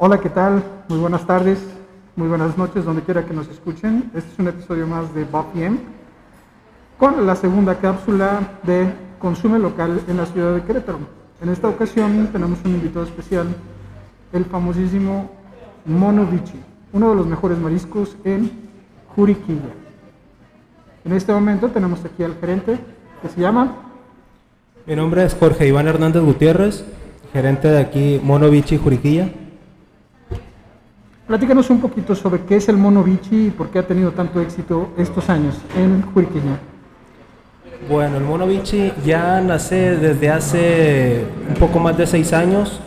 Hola, ¿qué tal? Muy buenas tardes, muy buenas noches, donde quiera que nos escuchen. Este es un episodio más de BOPM con la segunda cápsula de Consume Local en la ciudad de Querétaro. En esta ocasión tenemos un invitado especial, el famosísimo Mono Bichi, uno de los mejores mariscos en Juriquilla. En este momento tenemos aquí al gerente que se llama Mi nombre es Jorge Iván Hernández Gutiérrez, gerente de aquí Mono Bichi Juriquilla. Platícanos un poquito sobre qué es el mono bichi y por qué ha tenido tanto éxito estos años en Juriquilla. Bueno, el mono bichi ya nace desde hace un poco más de seis años.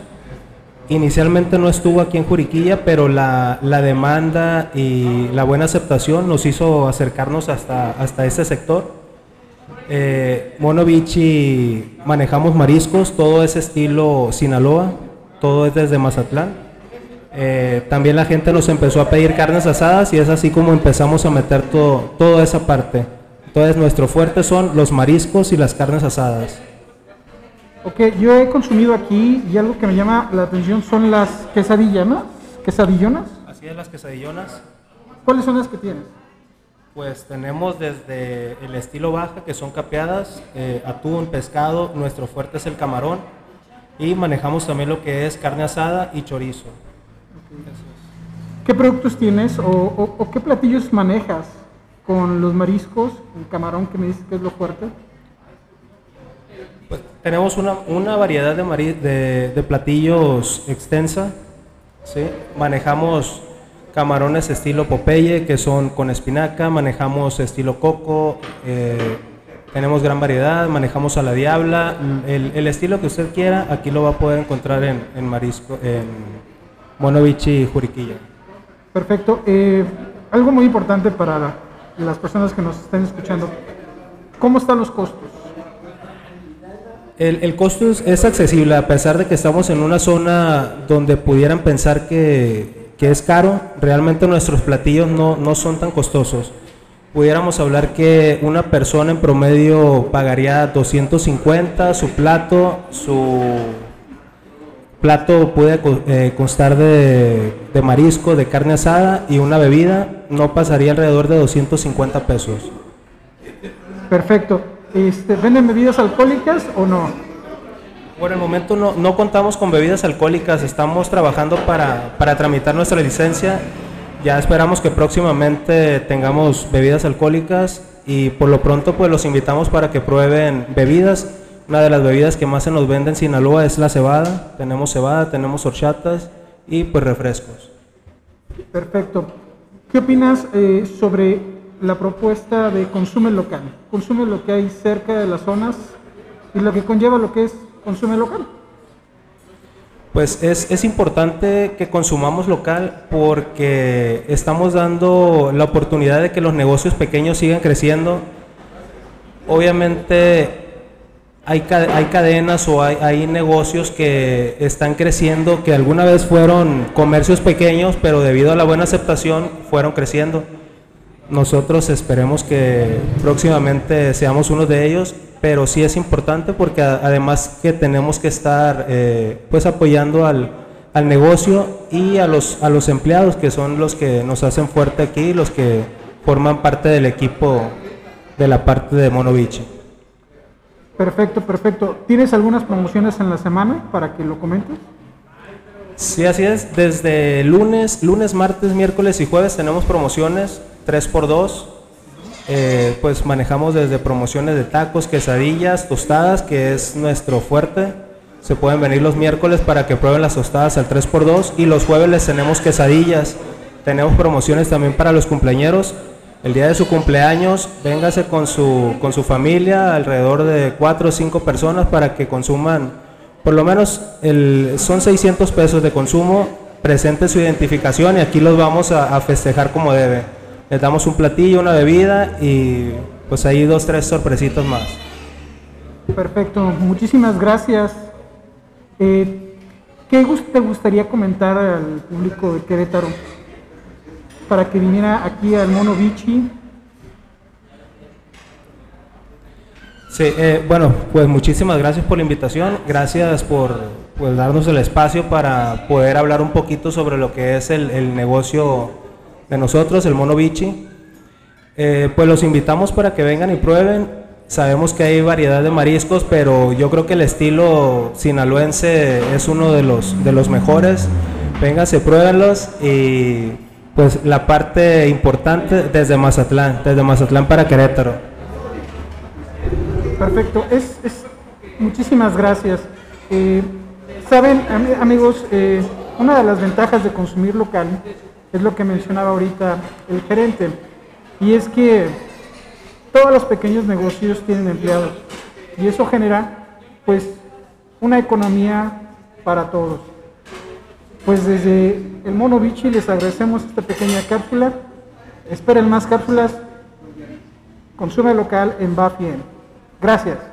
Inicialmente no estuvo aquí en Juriquilla, pero la, la demanda y la buena aceptación nos hizo acercarnos hasta, hasta ese sector. Eh, manejamos mariscos, todo es estilo Sinaloa, todo es desde Mazatlán. Eh, también la gente nos empezó a pedir carnes asadas y es así como empezamos a meter todo, toda esa parte. Entonces nuestro fuerte son los mariscos y las carnes asadas. Ok, yo he consumido aquí y algo que me llama la atención son las quesadillas, ¿Quesadillonas? Así es, las quesadillonas. ¿Cuáles son las que tienes? Pues tenemos desde el estilo baja, que son capeadas, eh, atún, pescado, nuestro fuerte es el camarón y manejamos también lo que es carne asada y chorizo. ¿Qué productos tienes o, qué platillos manejas con los mariscos, el camarón que me dices que es lo fuerte? Pues tenemos una, variedad de, de, platillos extensa. ¿sí? Manejamos camarones estilo Popeye, que son con espinaca, manejamos estilo Coco, eh, tenemos gran variedad, manejamos a la Diabla, el, estilo que usted quiera, aquí lo va a poder encontrar en, en marisco, en Monovici y Juriquilla. Perfecto. Eh, algo muy importante para las personas que nos estén escuchando. ¿Cómo están los costos? El, costo es, accesible, a pesar de que estamos en una zona donde pudieran pensar que, es caro, realmente nuestros platillos no, no son tan costosos. Pudiéramos hablar que una persona en promedio pagaría 250 su plato, su plato puede eh, constar de, marisco, de carne asada y una bebida, no pasaría alrededor de 250 pesos. Perfecto. Este, ¿Venden bebidas alcohólicas o no? Por el momento no, no contamos con bebidas alcohólicas, estamos trabajando para, para tramitar nuestra licencia. Ya esperamos que próximamente tengamos bebidas alcohólicas y por lo pronto pues los invitamos para que prueben bebidas una de las bebidas que más se nos vende en Sinaloa es la cebada. Tenemos cebada, tenemos horchatas y pues refrescos. Perfecto. ¿Qué opinas eh, sobre la propuesta de consume local? Consume lo que hay cerca de las zonas y lo que conlleva lo que es consume local. Pues es, es, importante que consumamos local porque estamos dando la oportunidad de que los negocios pequeños sigan creciendo. Obviamente hay, hay cadenas o hay, hay, negocios que están creciendo, que alguna vez fueron comercios pequeños, pero debido a la buena aceptación fueron creciendo. Nosotros esperemos que próximamente seamos uno de ellos, pero sí es importante porque además que tenemos que estar eh, pues apoyando al, al, negocio y a los, a los empleados que son los que nos hacen fuerte aquí, los que forman parte del equipo de la parte de Monovici. Perfecto, perfecto. ¿Tienes algunas promociones en la semana para que lo comentes? Sí, así es. Desde lunes, lunes, martes, miércoles y jueves tenemos promociones 3x2. Eh, pues manejamos desde promociones de tacos, quesadillas, tostadas, que es nuestro fuerte. Se pueden venir los miércoles para que prueben las tostadas al 3x2 y los jueves les tenemos quesadillas. Tenemos promociones también para los cumpleaños el día de su cumpleaños, véngase con su, con su familia, alrededor de cuatro o cinco personas para que consuman, por lo menos el, son 600 pesos de consumo, presente su identificación y aquí los vamos a, festejar como debe. Les damos un platillo, una bebida y pues ahí dos, tres sorpresitos más. Perfecto, muchísimas gracias. Eh, ¿Qué te gustaría comentar al público de Querétaro? Para que viniera aquí al Mono Bichi? Sí, eh, bueno, pues muchísimas gracias por la invitación, gracias por pues, darnos el espacio para poder hablar un poquito sobre lo que es el, negocio de nosotros, el Mono Bichi. Eh, pues los invitamos para que vengan y prueben. Sabemos que hay variedad de mariscos, pero yo creo que el estilo sinaloense es uno de los, de los mejores. Vénganse, pruébenlos y pues la parte importante desde Mazatlán, desde Mazatlán para Querétaro. Perfecto, es, es muchísimas gracias. Eh, Saben, amigos, eh, una de las ventajas de consumir local es lo que mencionaba ahorita el gerente, y es que todos los pequeños negocios tienen empleados, y eso genera, pues, una economía para todos. Pues desde el Mono Bichi les agradecemos esta pequeña cápsula. Esperen más cápsulas. Consume local en Bafien. Gracias.